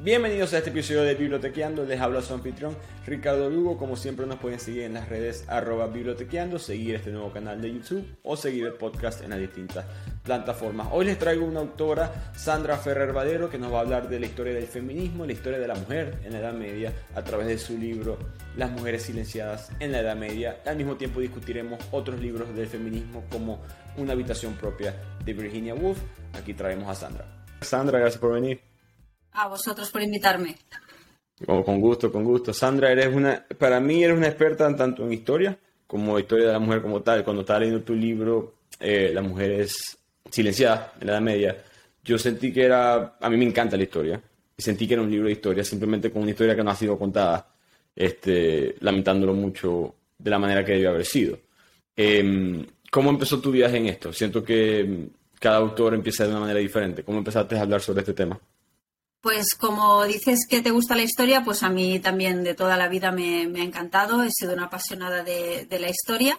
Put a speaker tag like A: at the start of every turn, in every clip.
A: Bienvenidos a este episodio de Bibliotequeando, les habla su anfitrión Ricardo Lugo, como siempre nos pueden seguir en las redes arroba bibliotequeando, seguir este nuevo canal de YouTube o seguir el podcast en las distintas plataformas. Hoy les traigo una autora, Sandra Ferrer Vadero, que nos va a hablar de la historia del feminismo, la historia de la mujer en la Edad Media, a través de su libro Las mujeres silenciadas en la Edad Media. Al mismo tiempo discutiremos otros libros del feminismo como Una habitación propia de Virginia Woolf. Aquí traemos a Sandra. Sandra, gracias por venir.
B: A vosotros por invitarme.
A: Oh, con gusto, con gusto. Sandra, eres una, para mí eres una experta tanto en historia como historia de la mujer como tal. Cuando estaba leyendo tu libro, eh, La mujer es silenciada en la Edad Media, yo sentí que era, a mí me encanta la historia, y sentí que era un libro de historia, simplemente con una historia que no ha sido contada, este, lamentándolo mucho de la manera que debió haber sido. Em, ¿Cómo empezó tu viaje en esto? Siento que cada autor empieza de una manera diferente. ¿Cómo empezaste a hablar sobre este tema?
B: Pues como dices que te gusta la historia, pues a mí también de toda la vida me, ha encantado, he sido una apasionada de, la historia.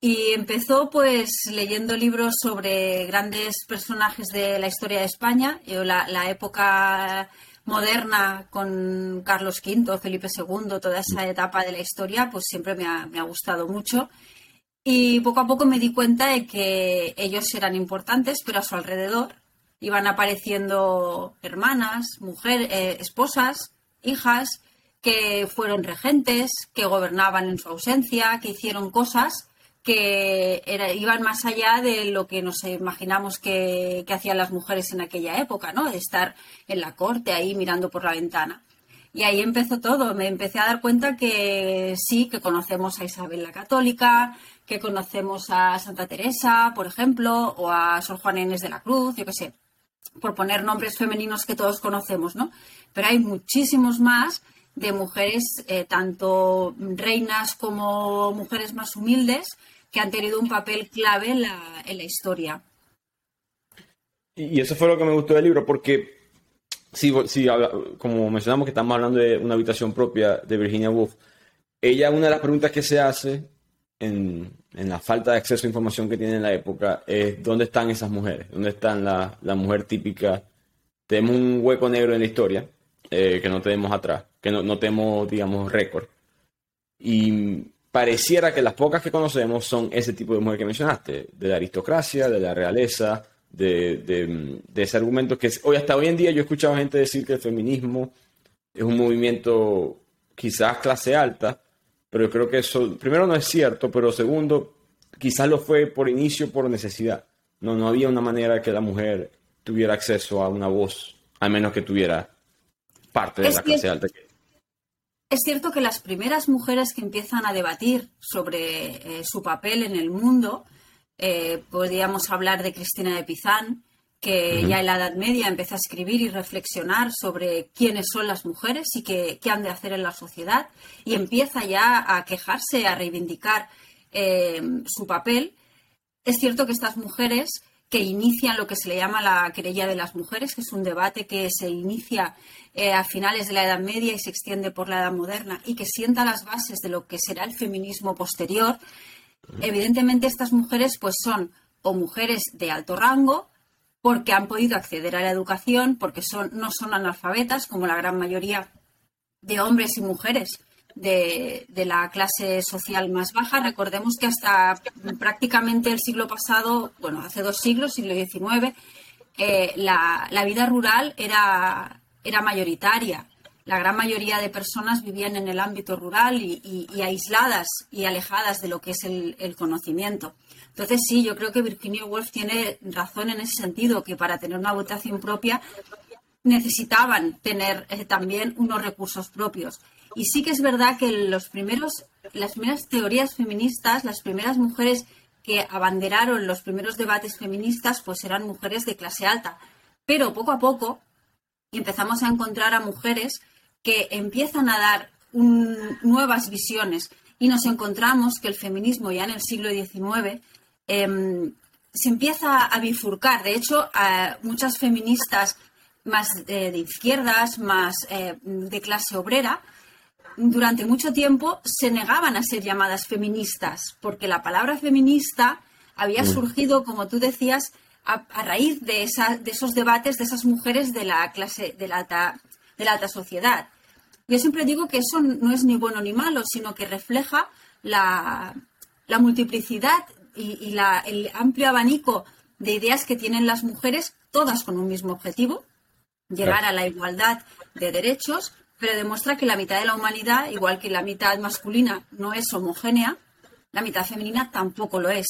B: Y empezó pues leyendo libros sobre grandes personajes de la historia de España, Yo, la, época moderna con Carlos V, Felipe II, toda esa etapa de la historia, pues siempre me ha gustado mucho. Y poco a poco me di cuenta de que ellos eran importantes, pero a su alrededor iban apareciendo hermanas, mujeres, eh, esposas, hijas, que fueron regentes, que gobernaban en su ausencia, que hicieron cosas que iban más allá de lo que nos imaginamos que, hacían las mujeres en aquella época, ¿no? De estar en la corte ahí mirando por la ventana. Y ahí empezó todo. Me empecé a dar cuenta que sí, que conocemos a Isabel la Católica, que conocemos a Santa Teresa, por ejemplo, o a Sor Juana Inés de la Cruz, yo qué sé por poner nombres femeninos que todos conocemos, ¿no? Pero hay muchísimos más de mujeres, eh, tanto reinas como mujeres más humildes, que han tenido un papel clave en la, historia.
A: Y eso fue lo que me gustó del libro, porque si, como mencionamos que estamos hablando de una habitación propia de Virginia Woolf, ella una de las preguntas que se hace en, la falta de acceso a información que tiene en la época es dónde están esas mujeres, dónde están la, la mujer típica. Tenemos un hueco negro en la historia eh, que no tenemos atrás, que no, no tenemos, digamos, récord. Y pareciera que las pocas que conocemos son ese tipo de mujer que mencionaste, de la aristocracia, de la realeza, de, de, de, ese argumento que hoy hasta hoy en día yo he escuchado gente decir que el feminismo es un movimiento quizás clase alta, pero yo creo que eso, primero, no es cierto, pero segundo, quizás lo fue por inicio, por necesidad. No, no había una manera que la mujer tuviera acceso a una voz, al menos que tuviera parte de la clase alta.
B: Es cierto que las primeras mujeres que empiezan a debatir sobre eh, su papel en el mundo, eh, podríamos hablar de Cristina de Pizán, que ya en la Edad Media empezó a escribir y reflexionar sobre quiénes son las mujeres y qué, han de hacer en la sociedad y empieza ya a quejarse, a reivindicar eh, su papel. Es cierto que estas mujeres que inician lo que se le llama la querella de las mujeres, que es un debate que se inicia eh, a finales de la Edad Media y se extiende por la Edad Moderna y que sienta las bases de lo que será el feminismo posterior. Evidentemente estas mujeres pues son o mujeres de alto rango porque han podido acceder a la educación, porque son, no son analfabetas como la gran mayoría de hombres y mujeres de, la clase social más baja. Recordemos que hasta prácticamente el siglo pasado, bueno, hace dos siglos, siglo XIX, eh, la, vida rural era, era mayoritaria. La gran mayoría de personas vivían en el ámbito rural y, aisladas y alejadas de lo que es el conocimiento. Entonces, sí, yo creo que Virginia Woolf tiene razón en ese sentido, que para tener una votación propia necesitaban tener eh, también unos recursos propios. Y sí que es verdad que los primeros, las primeras teorías feministas, las primeras mujeres que abanderaron los primeros debates feministas, pues eran mujeres de clase alta. Pero poco a poco empezamos a encontrar a mujeres que empiezan a dar nuevas visiones y nos encontramos que el feminismo ya en el siglo XIX Em, se empieza a bifurcar. De hecho, muchas feministas más de, izquierdas, más eh, de clase obrera, durante mucho tiempo se negaban a ser llamadas feministas, porque la palabra feminista había mm. surgido, como tú decías, a, raíz de, de, esos debates de esas mujeres de la clase de la de la alta sociedad. Yo siempre digo que eso no es ni bueno ni malo, sino que refleja la, multiplicidad y, el amplio abanico de ideas que tienen las mujeres, todas con un mismo objetivo, llegar a la igualdad de derechos, pero demuestra que la mitad de la humanidad, igual que la mitad masculina no es homogénea, la mitad femenina tampoco lo es.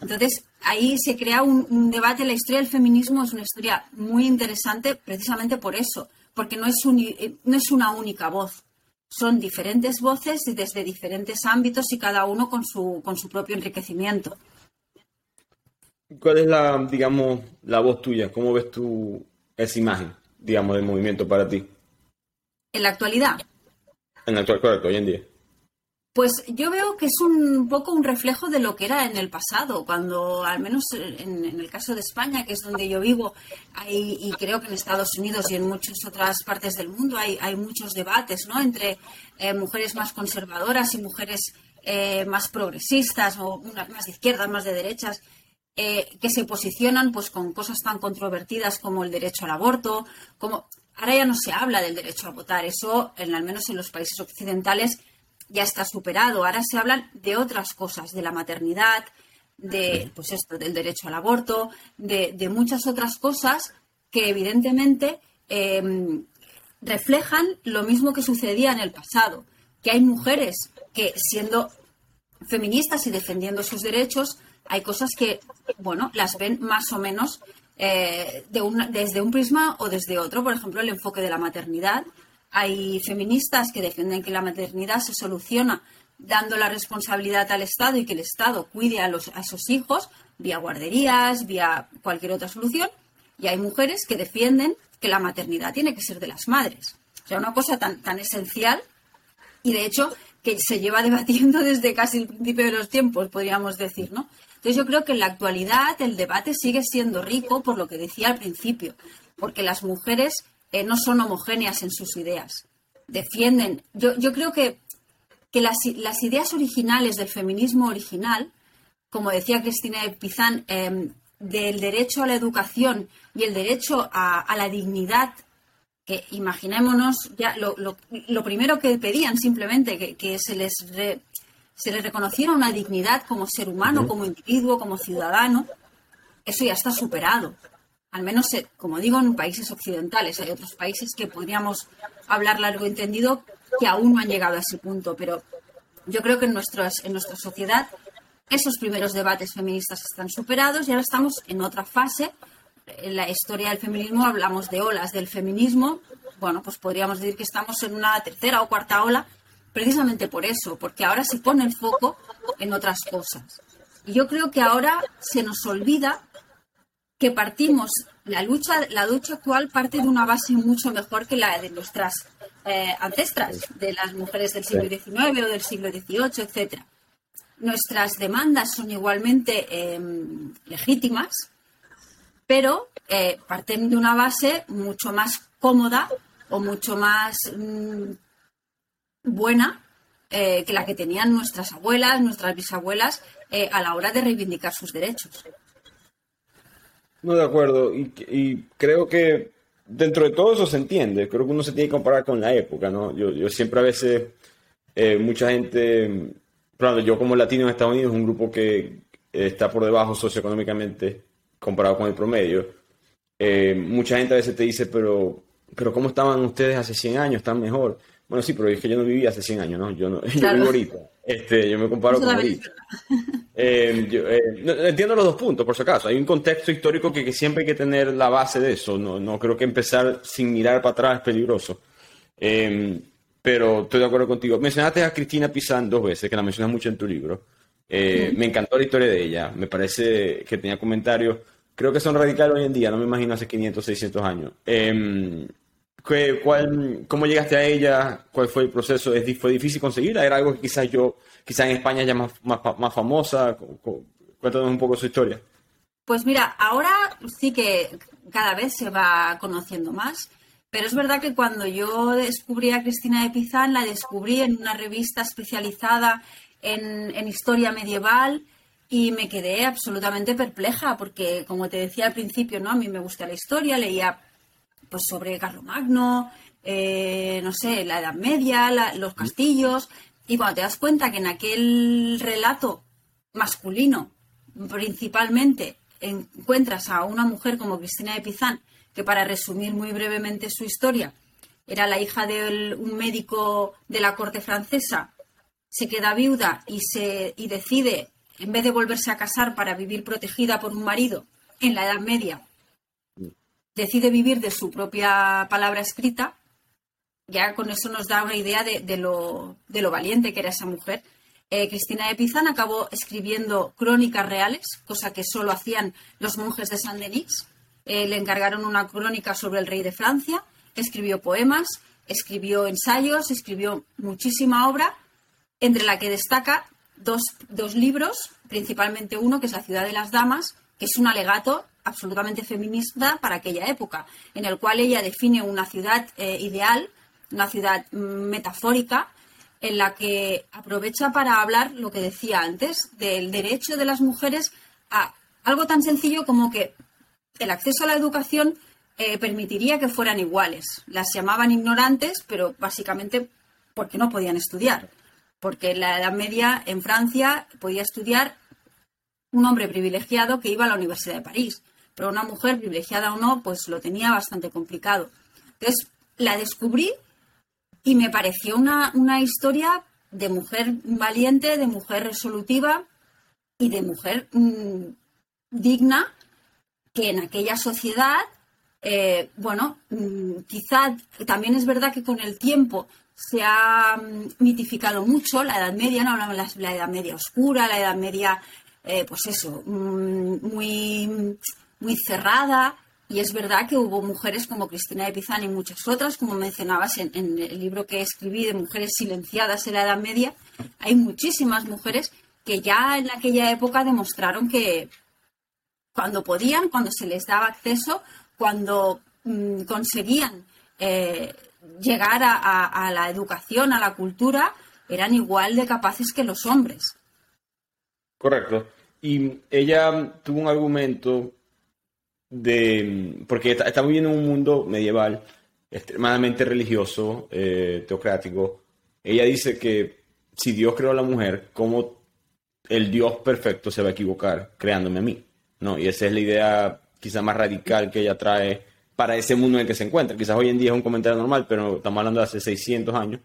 B: Entonces, ahí se crea un, debate. La historia del feminismo es una historia muy interesante precisamente por eso, porque no es, no es una única voz. Son diferentes voces desde diferentes ámbitos y cada uno con su, con su propio enriquecimiento.
A: ¿Cuál es la, digamos, la voz tuya? ¿Cómo ves tú esa imagen, digamos, del movimiento para ti?
B: En la actualidad.
A: En la actual, correcto, hoy en día.
B: Pues yo veo que es un poco un reflejo de lo que era en el pasado, cuando al menos en, el caso de España, que es donde yo vivo, hay, y creo que en Estados Unidos y en muchas otras partes del mundo hay, muchos debates ¿no? entre eh, mujeres más conservadoras y mujeres eh, más progresistas, o más de izquierdas, más de derechas, eh, que se posicionan pues con cosas tan controvertidas como el derecho al aborto, como ahora ya no se habla del derecho a votar, eso en, al menos en los países occidentales ya está superado. Ahora se hablan de otras cosas, de la maternidad, de pues esto, del derecho al aborto, de, muchas otras cosas que evidentemente em, reflejan lo mismo que sucedía en el pasado, que hay mujeres que siendo feministas y defendiendo sus derechos, hay cosas que, bueno, las ven más o menos eh, de desde un prisma o desde otro. Por ejemplo, el enfoque de la maternidad hay feministas que defienden que la maternidad se soluciona dando la responsabilidad al Estado y que el Estado cuide a, los, a esos hijos vía guarderías, vía cualquier otra solución. Y hay mujeres que defienden que la maternidad tiene que ser de las madres. O sea, una cosa tan, tan esencial y de hecho que se lleva debatiendo desde casi el principio de los tiempos, podríamos decir, ¿no? Entonces yo creo que en la actualidad el debate sigue siendo rico por lo que decía al principio, porque las mujeres eh, no son homogéneas en sus ideas. Defienden, yo, yo creo que, que las, las, ideas originales del feminismo original, como decía Cristina Pizán, em, del derecho a la educación y el derecho a, la dignidad, que imaginémonos ya lo, lo, primero que pedían simplemente, que, que se les se les reconociera una dignidad como ser humano, como individuo, como ciudadano, eso ya está superado al menos, eh, como digo, en países occidentales. Hay otros países que podríamos hablar largo entendido que aún no han llegado a ese punto, pero yo creo que en, en nuestra sociedad esos primeros debates feministas están superados y ahora estamos en otra fase. En la historia del feminismo hablamos de olas del feminismo. Bueno, pues podríamos decir que estamos en una tercera o cuarta ola precisamente por eso, porque ahora se pone el foco en otras cosas. Y yo creo que ahora se nos olvida que partimos, la lucha, la lucha actual parte de una base mucho mejor que la de nuestras eh, ancestras, de las mujeres del siglo XIX o del siglo XVIII, etc. Nuestras demandas son igualmente em, legítimas, pero eh, parten de una base mucho más cómoda o mucho más mm, buena eh, que la que tenían nuestras abuelas, nuestras bisabuelas a la hora de reivindicar sus derechos.
A: No, de acuerdo. Y, creo que dentro de todo eso se entiende. Creo que uno se tiene que comparar con la época, ¿no? Yo, siempre a veces, eh, mucha gente, claro, yo como latino en Estados Unidos, un grupo que está por debajo socioeconómicamente comparado con el promedio. Eh, mucha gente a veces te dice, pero, pero ¿cómo estaban ustedes hace 100 años? ¿Están mejor? Bueno, sí, pero es que yo no viví hace 100 años, ¿no? Yo, no, yo vivo ahorita. Este, yo me comparo con ahorita. Eh, eh, entiendo los dos puntos, por si acaso. Hay un contexto histórico que, siempre hay que tener la base de eso. No, no creo que empezar sin mirar para atrás es peligroso. Em, pero estoy de acuerdo contigo. Mencionaste a Cristina Pizán dos veces, que la mencionas mucho en tu libro. Eh, me encantó la historia de ella. Me parece que tenía comentarios. Creo que son radicales hoy en día. No me imagino hace 500, 600 años. Em, cuál, ¿Cómo llegaste a ella? ¿Cuál fue el proceso? ¿Fue difícil conseguirla? ¿Era algo que quizás yo, quizás en España ya más, más, famosa? Cuéntanos un poco su historia.
B: Pues mira, ahora sí que cada vez se va conociendo más, pero es verdad que cuando yo descubrí a Cristina de Pizán, la descubrí en una revista especializada en, en historia medieval y me quedé absolutamente perpleja porque, como te decía al principio, ¿no? A mí me gusta la historia, leía pues sobre Carlomagno, eh, no sé, la Edad Media, los castillos. Y cuando te das cuenta que en aquel relato masculino, principalmente, encuentras a una mujer como Cristina de Pizán, que para resumir muy brevemente su historia, era la hija de un médico de la corte francesa, se queda viuda y, se, y decide, en vez de volverse a casar para vivir protegida por un marido en la Edad Media, decide vivir de su propia palabra escrita, ya con eso nos da una idea de, lo, valiente que era esa mujer. Eh, Cristina de Pizan acabó escribiendo crónicas reales, cosa que solo hacían los monjes de Saint Denis. Eh, le encargaron una crónica sobre el rey de Francia, escribió poemas, escribió ensayos, escribió muchísima obra, entre la que destaca dos, dos libros, principalmente uno que es La ciudad de las damas, que es un alegato absolutamente feminista para aquella época, en el cual ella define una ciudad eh, ideal, una ciudad mm, metafórica, en la que aprovecha para hablar lo que decía antes, del derecho de las mujeres a algo tan sencillo como que el acceso a la educación eh, permitiría que fueran iguales. Las llamaban ignorantes, pero básicamente porque no podían estudiar. Porque en la Edad Media en Francia podía estudiar un hombre privilegiado que iba a la Universidad de París pero una mujer, privilegiada o no, pues lo tenía bastante complicado. Entonces la descubrí y me pareció una, historia de mujer valiente, de mujer resolutiva y de mujer mm, digna que en aquella sociedad, eh, bueno, mm, quizá también es verdad que con el tiempo se ha mm, mitificado mucho la Edad Media, no hablamos de la, Edad Media oscura, la Edad Media, eh, pues eso, muy muy cerrada. Y es verdad que hubo mujeres como Cristina de Pizán y muchas otras, como mencionabas en, el libro que escribí de Mujeres Silenciadas en la Edad Media. Hay muchísimas mujeres que ya en aquella época demostraron que cuando podían, cuando se les daba acceso, cuando mm, conseguían eh, llegar a, la educación, a la cultura, eran igual de capaces que los hombres.
A: Correcto. Y ella tuvo un argumento de, porque estamos viviendo en un mundo medieval extremadamente religioso, eh, teocrático. Ella dice que si Dios creó a la mujer, ¿cómo el Dios perfecto se va a equivocar creándome a mí? ¿No? Y esa es la idea quizá más radical que ella trae para ese mundo en el que se encuentra. Quizás hoy en día es un comentario normal, pero estamos hablando de hace 600 años.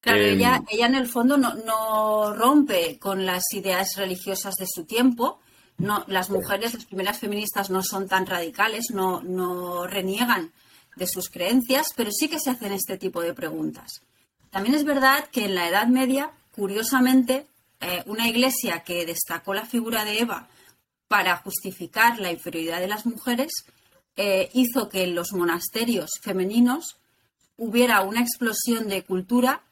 B: Claro, em, ella, ella en el fondo no, no rompe con las ideas religiosas de su tiempo, las mujeres, las primeras feministas no son tan radicales, no, no reniegan de sus creencias, pero sí que se hacen este tipo de preguntas. También es verdad que en la Edad Media, curiosamente, eh, una iglesia que destacó la figura de Eva para justificar la inferioridad de las mujeres eh, hizo que en los monasterios femeninos hubiera una explosión de cultura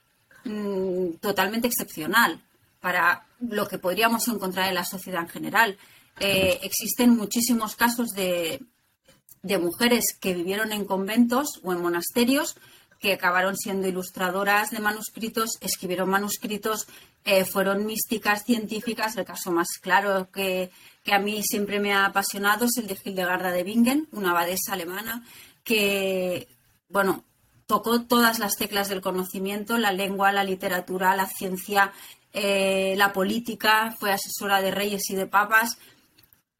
B: mm, totalmente excepcional para lo que podríamos encontrar en la sociedad en general. Eh, existen muchísimos casos de, mujeres que vivieron en conventos o en monasterios que acabaron siendo ilustradoras de manuscritos, escribieron manuscritos, eh, fueron místicas científicas. El caso más claro que, a mí siempre me ha apasionado es el de Hildegarda de Bingen, una abadesa alemana que, bueno, tocó todas las teclas del conocimiento, la lengua, la literatura, la ciencia, eh, la política, fue asesora de reyes y de papas,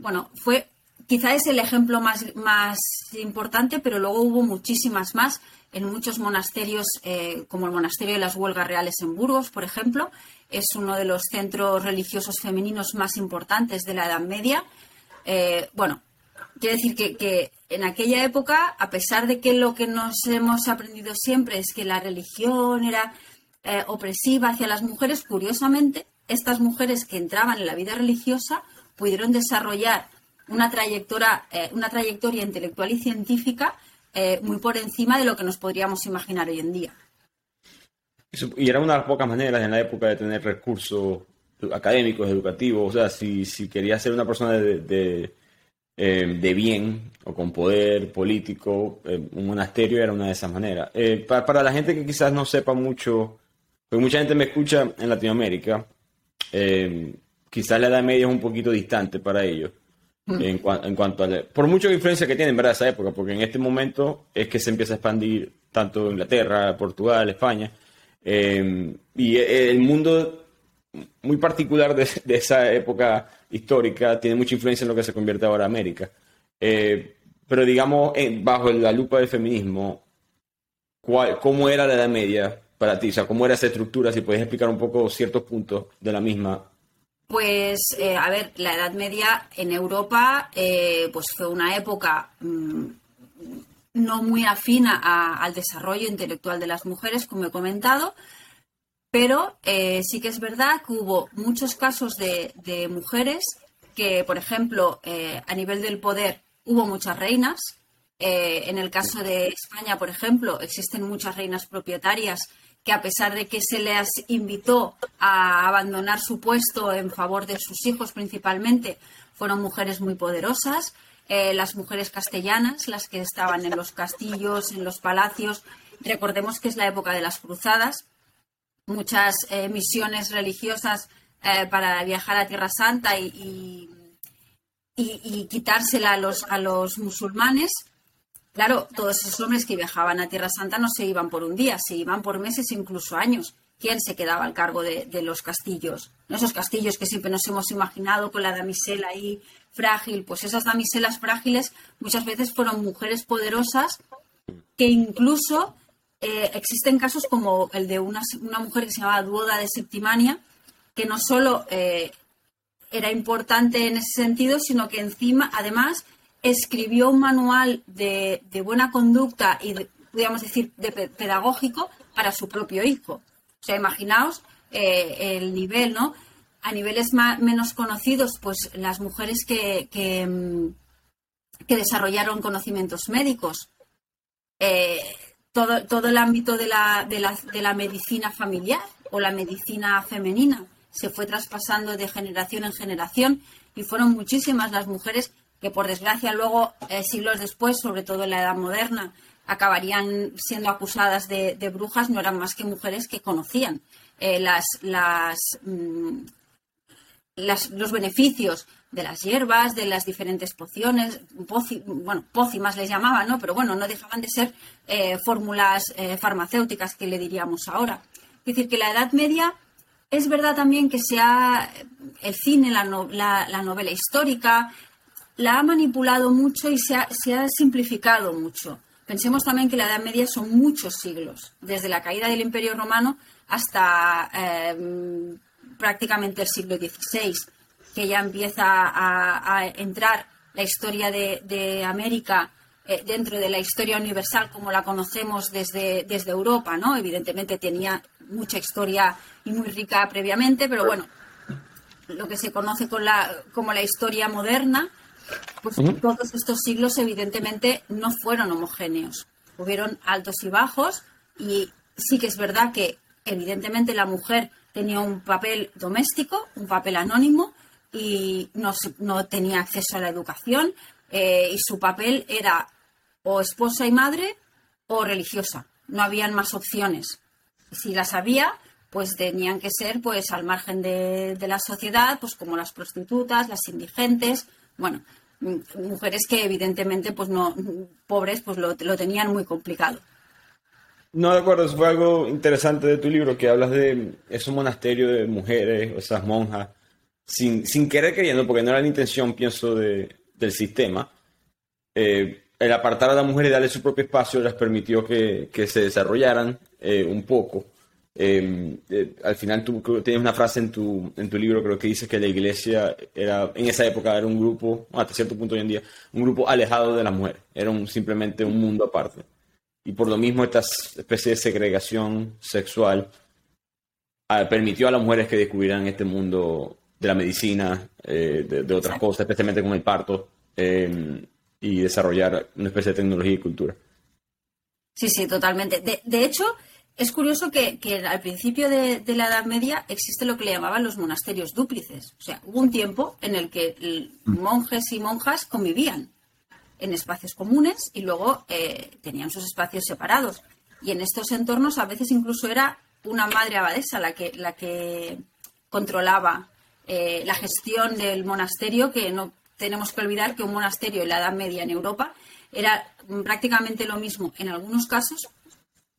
B: bueno, fue quizá es el ejemplo más, más importante, pero luego hubo muchísimas más en muchos monasterios, eh, como el monasterio de las Huelgas Reales en Burgos, por ejemplo. Es uno de los centros religiosos femeninos más importantes de la Edad Media. Eh, bueno, quiero decir que, en aquella época, a pesar de que lo que nos hemos aprendido siempre es que la religión era eh, opresiva hacia las mujeres, curiosamente, estas mujeres que entraban en la vida religiosa pudieron desarrollar una trayectoria, eh, una trayectoria intelectual y científica eh, muy por encima de lo que nos podríamos imaginar hoy en día.
A: Y era una de las pocas maneras en la época de tener recursos académicos, educativos. O sea, si, si querías ser una persona de, eh, de, bien o con poder político, un monasterio era una de esas maneras. Para, para, la gente que quizás no sepa mucho, porque mucha gente me escucha en Latinoamérica, quizás la Edad Media es un poquito distante para ellos. mm. en, cuanto a... por mucha influencia que tiene en verdad esa época, porque en este momento es que se empieza a expandir tanto Inglaterra, Portugal, España, em, y e, el mundo muy particular de, esa época histórica tiene mucha influencia en lo que se convierte ahora América. Eh, pero digamos, bajo la lupa del feminismo, ¿cómo era la Edad Media para ti? O sea, ¿cómo era esa estructura? Si puedes explicar un poco ciertos puntos de la misma.
B: Pues, eh, a ver, la Edad Media en Europa eh, pues fue una época mm, no muy afina al desarrollo intelectual de las mujeres, como he comentado, pero eh, sí que es verdad que hubo muchos casos de, mujeres que, por ejemplo, a nivel del poder hubo muchas reinas, en el caso de España, por ejemplo, existen muchas reinas propietarias que a pesar de que se les invitó a abandonar su puesto en favor de sus hijos principalmente, fueron mujeres muy poderosas. Eh, las mujeres castellanas, las que estaban en los castillos, en los palacios. Recordemos que es la época de las cruzadas. Muchas eh, misiones religiosas para viajar a Tierra Santa y, y, quitársela a los, a los musulmanes Claro, todos esos hombres que viajaban a Tierra Santa no se iban por un día, se iban por meses, incluso años. ¿Quién se quedaba al cargo de, los castillos? Esos castillos que siempre nos hemos imaginado con la damisela ahí frágil, pues esas damiselas frágiles muchas veces fueron mujeres poderosas que incluso eh, existen casos como el de una, mujer que se llamaba Duoda de Septimania, que no solo eh, era importante en ese sentido, sino que encima, además, escribió un manual de, buena conducta y, podríamos decir, de pedagógico para su propio hijo. O sea, imaginaos eh, el nivel, ¿no? A niveles más, menos conocidos, pues las mujeres que, que, mm, desarrollaron conocimientos médicos, eh, todo, todo el ámbito de la, de, la, de la medicina familiar o la medicina femenina se fue traspasando de generación en generación y fueron muchísimas las mujeres que por desgracia luego, eh, siglos después, sobre todo en la Edad Moderna, acabarían siendo acusadas de, brujas, no eran más que mujeres que conocían eh, mm, las, los beneficios de las hierbas, de las diferentes pociones, bueno, pócimas les llamaban, ¿no? Pero bueno, no dejaban de ser eh, fórmulas farmacéuticas que le diríamos ahora. Es decir, que la Edad Media es verdad también que sea el cine, la, la novela histórica, la ha manipulado mucho y se ha, simplificado mucho. Pensemos también que la Edad Media son muchos siglos, desde la caída del Imperio Romano hasta eh, prácticamente el siglo XVI, que ya empieza a, entrar la historia de, América eh, dentro de la historia universal como la conocemos desde, desde Europa, ¿no? Evidentemente tenía mucha historia y muy rica previamente, pero bueno, lo que se conoce con la, como la historia moderna, pues todos estos siglos evidentemente no fueron homogéneos. Hubieron altos y bajos y sí que es verdad que evidentemente la mujer tenía un papel doméstico, un papel anónimo y no, no tenía acceso a la educación eh, y su papel era o esposa y madre o religiosa. No habían más opciones. Si las había, pues tenían que ser pues al margen de, de la sociedad, pues como las prostitutas, las indigentes, bueno, mujeres que evidentemente, pues no, pobres, pues lo, tenían muy complicado.
A: No, de acuerdo, eso fue algo interesante de tu libro, que hablas de ese monasterio de mujeres, esas monjas, sin, sin querer queriendo, porque no era la intención, pienso, de, del sistema. Eh, el apartar a la mujer y darle su propio espacio les permitió que, que se desarrollaran eh, un poco. Em, eh, al final tú tienes una frase en tu, en tu libro, creo que dice que la iglesia era, en esa época era un grupo, hasta cierto punto hoy en día, un grupo alejado de las mujeres, era un, simplemente un mundo aparte. Y por lo mismo esta especie de segregación sexual ah, permitió a las mujeres que descubrieran este mundo de la medicina, eh, de, otras cosas, especialmente con el parto, em, y desarrollar una especie de tecnología y cultura.
B: Sí, sí, totalmente. De, de hecho, es curioso que, al principio de, la Edad Media existe lo que le llamaban los monasterios dúplices. O sea, hubo un tiempo en el que monjes y monjas convivían en espacios comunes y luego eh, tenían sus espacios separados. Y en estos entornos a veces incluso era una madre abadesa la que, la que controlaba eh, la gestión del monasterio que no tenemos que olvidar que un monasterio en la Edad Media en Europa era prácticamente lo mismo en algunos casos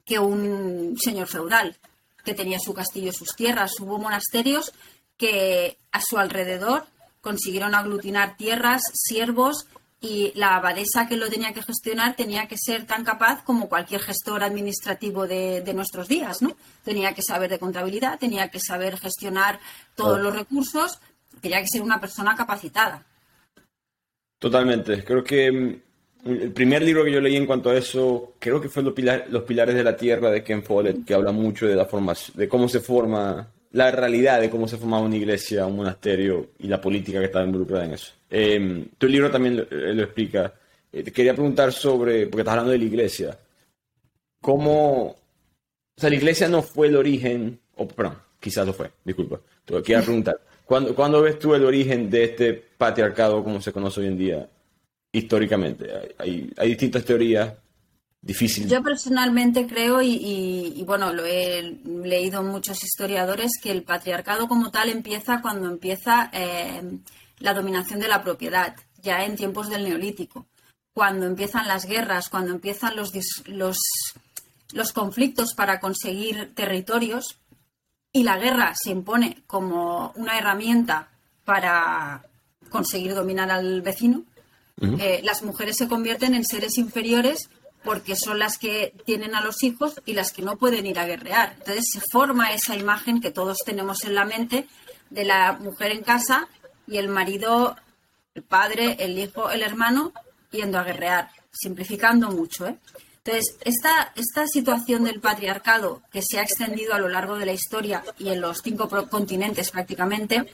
B: que un señor feudal que tenía su castillo y sus tierras. Hubo monasterios que a su alrededor consiguieron aglutinar tierras, siervos y la abadesa que lo tenía que gestionar tenía que ser tan capaz como cualquier gestor administrativo de, nuestros días, ¿no? Tenía que saber de contabilidad, tenía que saber gestionar todos los recursos, tenía que ser una persona capacitada.
A: Totalmente. Creo que mm, el primer libro que yo leí en cuanto a eso, creo que fue Los, los Pilares de la Tierra de Ken Follett, que habla mucho de la forma, de cómo se forma la realidad de cómo se formaba una iglesia, un monasterio y la política que estaba involucrada en eso. Eh, tu libro también lo, eh, explica. Eh, te quería preguntar sobre, porque estás hablando de la iglesia, ¿cómo, o sea, la iglesia no fue el origen, o perdón, quizás lo fue, disculpa, te quiero preguntar, ¿cuándo, ¿cuándo ves tú el origen de este patriarcado como se conoce hoy en día históricamente? Hay, hay distintas teorías, difícil.
B: Yo personalmente creo, y, bueno, lo he leído muchos historiadores, que el patriarcado como tal empieza cuando empieza eh, la dominación de la propiedad, ya en tiempos del neolítico, cuando empiezan las guerras, cuando empiezan los, los, los conflictos para conseguir territorios y la guerra se impone como una herramienta para conseguir dominar al vecino, eh, las mujeres se convierten en seres inferiores porque son las que tienen a los hijos y las que no pueden ir a guerrear. Entonces se forma esa imagen que todos tenemos en la mente de la mujer en casa y el marido, el padre, el hijo, el hermano yendo a guerrear, simplificando mucho. ¿eh? Entonces, esta, esta situación del patriarcado que se ha extendido a lo largo de la historia y en los cinco continentes prácticamente,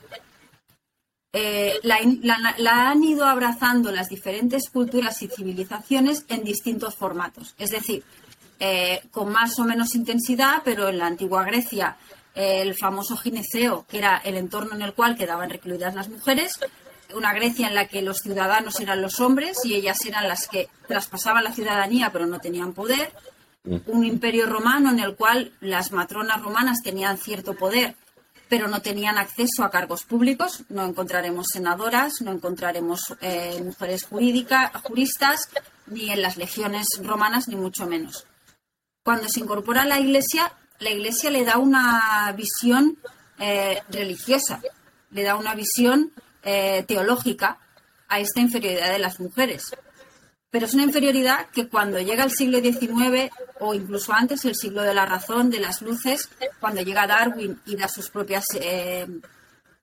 B: eh, la, han ido abrazando las diferentes culturas y civilizaciones en distintos formatos. Es decir, eh, con más o menos intensidad, pero en la antigua Grecia eh, el famoso gineceo, que era el entorno en el cual quedaban recluidas las mujeres, una Grecia en la que los ciudadanos eran los hombres y ellas eran las que traspasaban la ciudadanía pero no tenían poder, mm. un imperio romano en el cual las matronas romanas tenían cierto poder pero no tenían acceso a cargos públicos. No encontraremos senadoras, no encontraremos eh, mujeres jurídicas, juristas, ni en las legiones romanas, ni mucho menos. Cuando se incorpora a la Iglesia, la Iglesia le da una visión eh, religiosa, le da una visión eh, teológica a esta inferioridad de las mujeres. Pero es una inferioridad que cuando llega el siglo XIX o incluso antes, el siglo de la razón, de las luces, cuando llega Darwin y da sus propias eh,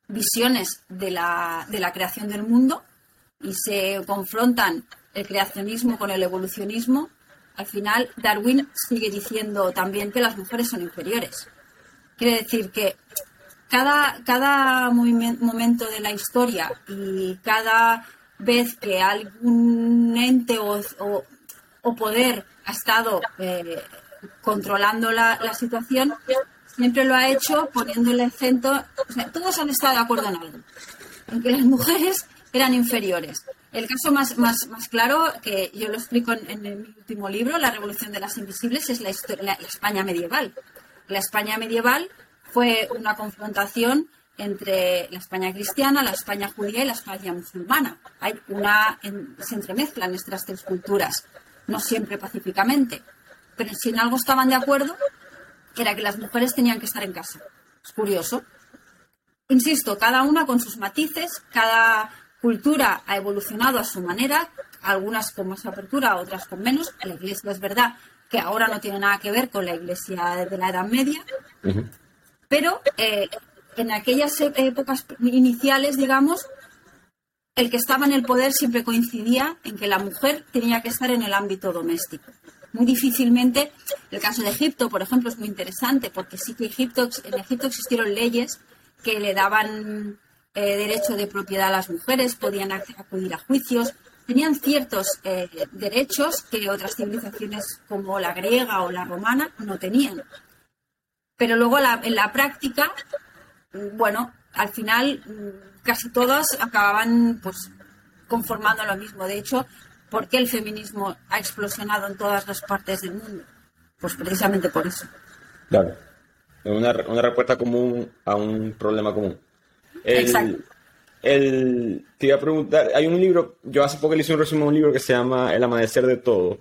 B: visiones de la, de la creación del mundo y se confrontan el creacionismo con el evolucionismo, al final Darwin sigue diciendo también que las mujeres son inferiores. Quiere decir que cada, cada momento de la historia y cada vez que algún ente o, poder ha estado eh, controlando la, situación, siempre lo ha hecho poniendo el acento. todos han estado de acuerdo en algo, en que las mujeres eran inferiores. El caso más, más, más claro, que yo lo explico en, mi último libro, La Revolución de las Invisibles, es la, la España medieval. La España medieval fue una confrontación entre la España cristiana, la España judía y la España musulmana. Hay una, se entremezclan estas tres culturas, no siempre pacíficamente, pero si en algo estaban de acuerdo, era que las mujeres tenían que estar en casa. Es curioso. Insisto, cada una con sus matices, cada cultura ha evolucionado a su manera, algunas con más apertura, otras con menos. La iglesia es verdad que ahora no tiene nada que ver con la iglesia de la Edad Media, pero eh, en aquellas épocas iniciales, digamos, el que estaba en el poder siempre coincidía en que la mujer tenía que estar en el ámbito doméstico. Muy difícilmente, el caso de Egipto, por ejemplo, es muy interesante porque sí que en Egipto existieron leyes que le daban eh, derecho de propiedad a las mujeres, podían acudir a juicios, tenían ciertos eh, derechos que otras civilizaciones como la griega o la romana no tenían. Pero luego en la práctica bueno, al final mm, casi todas acababan pues conformando lo mismo. De hecho, ¿por qué el feminismo ha explosionado en todas las partes del mundo? Pues precisamente por eso.
A: Claro. Una, una respuesta común a un problema común.
B: Exacto.
A: el, te iba a preguntar, hay un libro, yo hace poco le hice un resumen de un libro que se llama El amanecer de todo,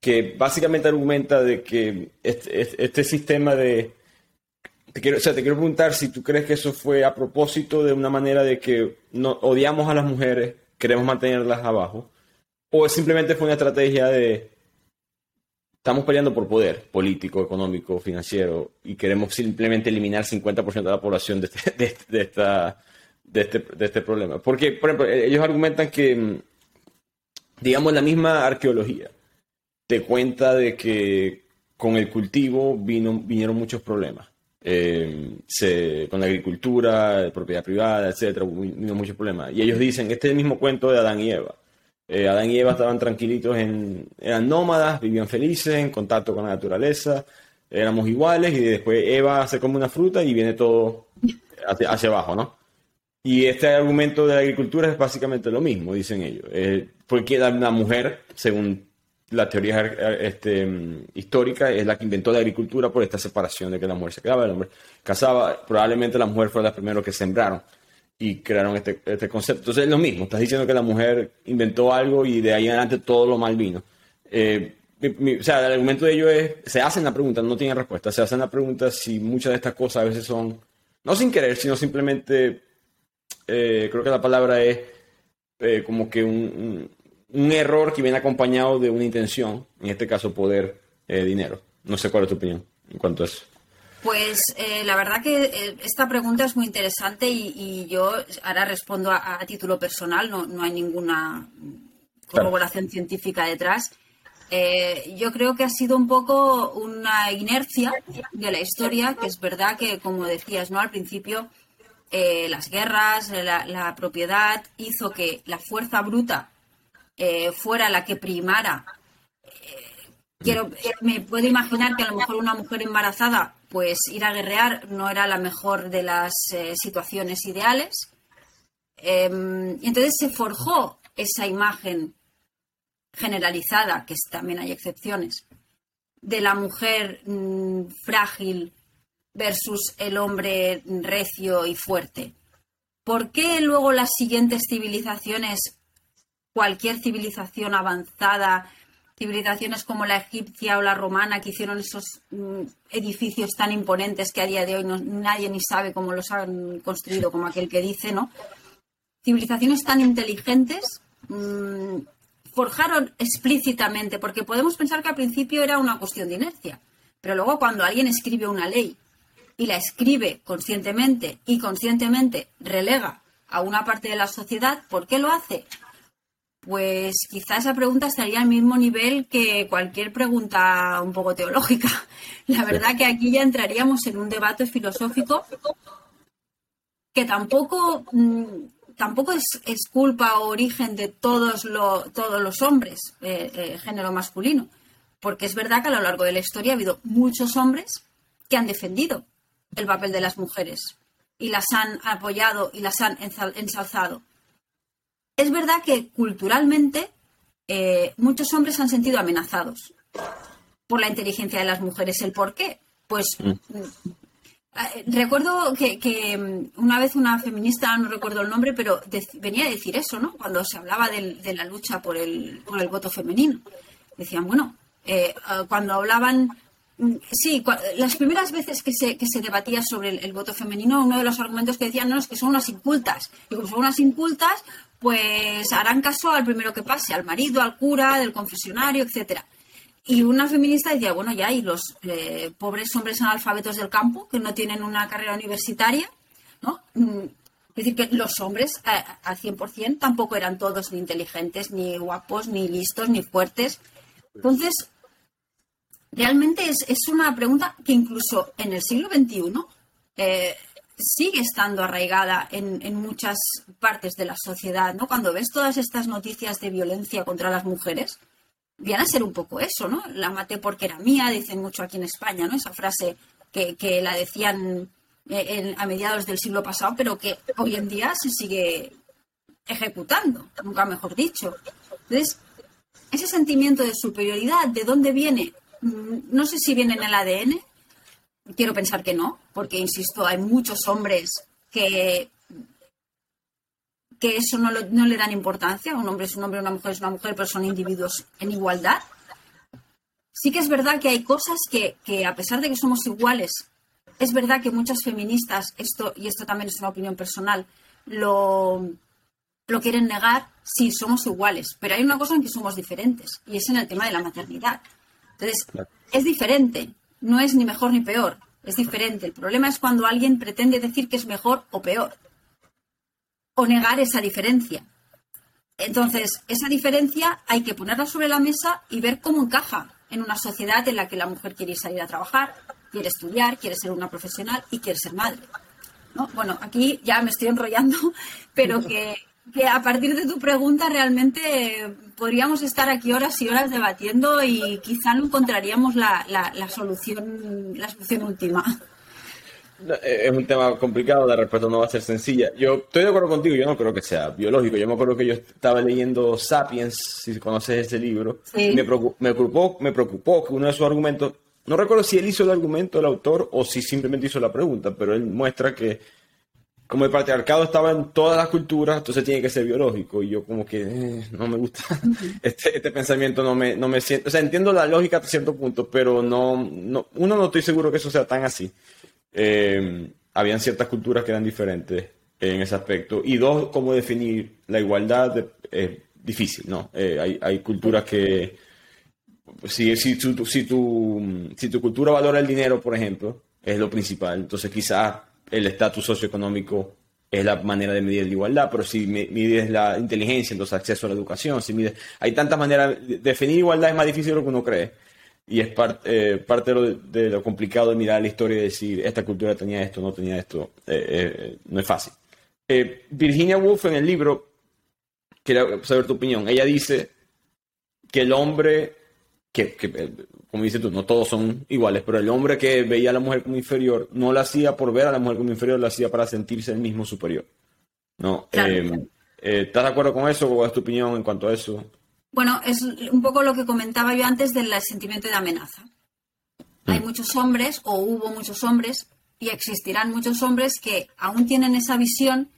A: que básicamente argumenta de que este, este, este sistema de... Te quiero, o sea, te quiero preguntar si tú crees que eso fue a propósito de una manera de que no, odiamos a las mujeres, queremos mantenerlas abajo, o simplemente fue una estrategia de estamos peleando por poder político, económico, financiero y queremos simplemente eliminar 50% de la población de este, de, esta, de, este, de este problema. Porque, por ejemplo, e-, ellos argumentan que, mm, digamos, la misma arqueología te cuenta de que con el cultivo vino, vinieron muchos problemas. Eh, con la agricultura, propiedad privada, etcétera, vino muchos problemas. Y ellos dicen, este es el mismo cuento de Adán y Eva. Eh, Adán y Eva estaban tranquilitos, en, eran nómadas, vivían felices, en contacto con la naturaleza, éramos iguales y después Eva se come una fruta y viene todo hacia, abajo, ¿no? Y este argumento de la agricultura es básicamente lo mismo, dicen ellos. Eh, porque la, mujer, según la teoría este, histórica, es la que inventó la agricultura por esta separación de que la mujer se quedaba, el hombre cazaba. Probablemente la mujer fue la primera que sembraron y crearon este, este, concepto. Entonces es lo mismo, estás diciendo que la mujer inventó algo y de ahí en adelante todo lo mal vino. Eh, o sea, el argumento de ello es, se hacen la pregunta, no tienen respuesta, se hacen la pregunta si muchas de estas cosas a veces son, no sin querer, sino simplemente, eh, creo que la palabra es eh, como que un, un, error que viene acompañado de una intención, en este caso poder, dinero. No sé cuál es tu opinión en cuanto a eso.
B: Pues eh, la verdad que eh, esta pregunta es muy interesante y, yo ahora respondo a, título personal, no, hay ninguna corroboración científica detrás. Eh, yo creo que ha sido un poco una inercia de la historia, que es verdad que, como decías ¿no? al principio, las guerras, la, propiedad hizo que la fuerza bruta fuera la que primara. quiero, me puedo imaginar que a lo mejor una mujer embarazada pues ir a guerrear no era la mejor de las eh, situaciones ideales. Em, entonces se forjó esa imagen generalizada, que también hay excepciones, de la mujer mm, frágil versus el hombre recio y fuerte. ¿Por qué luego las siguientes civilizaciones, cualquier civilización avanzada, civilizaciones como la egipcia o la romana que hicieron esos mm, edificios tan imponentes que a día de hoy nadie ni sabe cómo los han construido, como aquel que dice, ¿no? Civilizaciones tan inteligentes mm, forjaron explícitamente, porque podemos pensar que al principio era una cuestión de inercia, pero luego cuando alguien escribe una ley y la escribe conscientemente y conscientemente relega a una parte de la sociedad, ¿por qué lo hace? Pues quizá esa pregunta estaría al mismo nivel que cualquier pregunta un poco teológica. La verdad que aquí ya entraríamos en un debate filosófico que tampoco, mm, tampoco es, culpa o origen de todos, todos los hombres, eh, eh, género masculino. Porque es verdad que a lo largo de la historia ha habido muchos hombres que han defendido el papel de las mujeres y las han apoyado y las han ensalzado es verdad que culturalmente eh, muchos hombres han sentido amenazados por la inteligencia de las mujeres. ¿El por qué? Pues mm. eh, recuerdo que, mm, una vez una feminista, no recuerdo el nombre, pero venía a decir eso, ¿no? Cuando se hablaba de, la lucha por el, por el voto femenino. Decían, bueno, eh, cuando hablaban mm, Sí, las primeras veces que se, que se debatía sobre el, voto femenino, uno de los argumentos que decían no es que son unas incultas. Y como son unas incultas, pues harán caso al primero que pase, al marido, al cura, del confesionario, etcétera. Y una feminista decía, bueno, ya, y los eh, pobres hombres analfabetos del campo, que no tienen una carrera universitaria, ¿no? Mm, es decir, que los hombres eh, al 100% tampoco eran todos ni inteligentes, ni guapos, ni listos, ni fuertes. Entonces, realmente es, es una pregunta que incluso en el siglo XXI sigue estando arraigada en, muchas partes de la sociedad, ¿no? Cuando ves todas estas noticias de violencia contra las mujeres, viene a ser un poco eso, ¿no? La maté porque era mía, dicen mucho aquí en España, ¿no? Esa frase que, la decían eh, a mediados del siglo pasado, pero que hoy en día se sigue ejecutando, nunca mejor dicho. Entonces, ese sentimiento de superioridad, ¿de dónde viene? Mm, no sé si viene en el ADN, Quiero pensar que no, porque, insisto, hay muchos hombres que que eso no, no le dan importancia. Un hombre es un hombre, una mujer es una mujer, pero son individuos en igualdad. Sí que es verdad que hay cosas que, que a pesar de que somos iguales, es verdad que muchas feministas, esto, y esto también es una opinión personal, lo, lo quieren negar, sí, somos iguales, pero hay una cosa en que somos diferentes, y es en el tema de la maternidad. Entonces, es diferente, no es ni mejor ni peor, es diferente. El problema es cuando alguien pretende decir que es mejor o peor, o negar esa diferencia. Entonces, esa diferencia hay que ponerla sobre la mesa y ver cómo encaja en una sociedad en la que la mujer quiere salir a trabajar, quiere estudiar, quiere ser una profesional y quiere ser madre. ¿no? Bueno, aquí ya me estoy enrollando, pero que, a partir de tu pregunta realmente podríamos estar aquí horas y horas debatiendo y quizá no encontraríamos la, la, solución, la solución última.
A: Es un tema complicado, la respuesta no va a ser sencilla. Yo estoy de acuerdo contigo, yo no creo que sea biológico. Yo me acuerdo que yo estaba leyendo Sapiens, si conoces ese libro, me, preocupó, me, preocupó, me preocupó que uno de sus argumentos, no recuerdo si él hizo el argumento, el autor, o si simplemente hizo la pregunta, pero él muestra que como el patriarcado estaba en todas las culturas, entonces tiene que ser biológico. Y yo como que eh, no me gusta este, este, pensamiento, no me, no me siento, o sea, entiendo la lógica a cierto punto, pero no, no, uno no estoy seguro que eso sea tan así. Eh, habían ciertas culturas que eran diferentes en ese aspecto. Y dos, cómo definir la igualdad es difícil, ¿no? Eh, hay, hay, culturas que, si, si, tu, si, tu, si tu cultura valora el dinero, por ejemplo, es lo principal, entonces quizás el estatus socioeconómico es la manera de medir la igualdad, pero si mides la inteligencia, entonces acceso a la educación, si mides, hay tantas maneras, definir igualdad es más difícil de lo que uno cree. Y es eh, parte de lo, complicado de mirar la historia y decir, esta cultura tenía esto, no tenía esto. Eh, eh, no es fácil. Virginia Woolf en el libro, quería saber tu opinión, ella dice que el hombre, que, como dices tú, no todos son iguales, pero el hombre que veía a la mujer como inferior, no lo hacía por ver a la mujer como inferior, lo hacía para sentirse el mismo superior. ¿no? ¿Estás de acuerdo con eso? ¿Cuál es tu opinión en cuanto a eso?
B: Bueno, es un poco lo que comentaba yo antes del sentimiento de amenaza. Hay mm. muchos hombres, o hubo muchos hombres, y existirán muchos hombres que aún tienen esa visión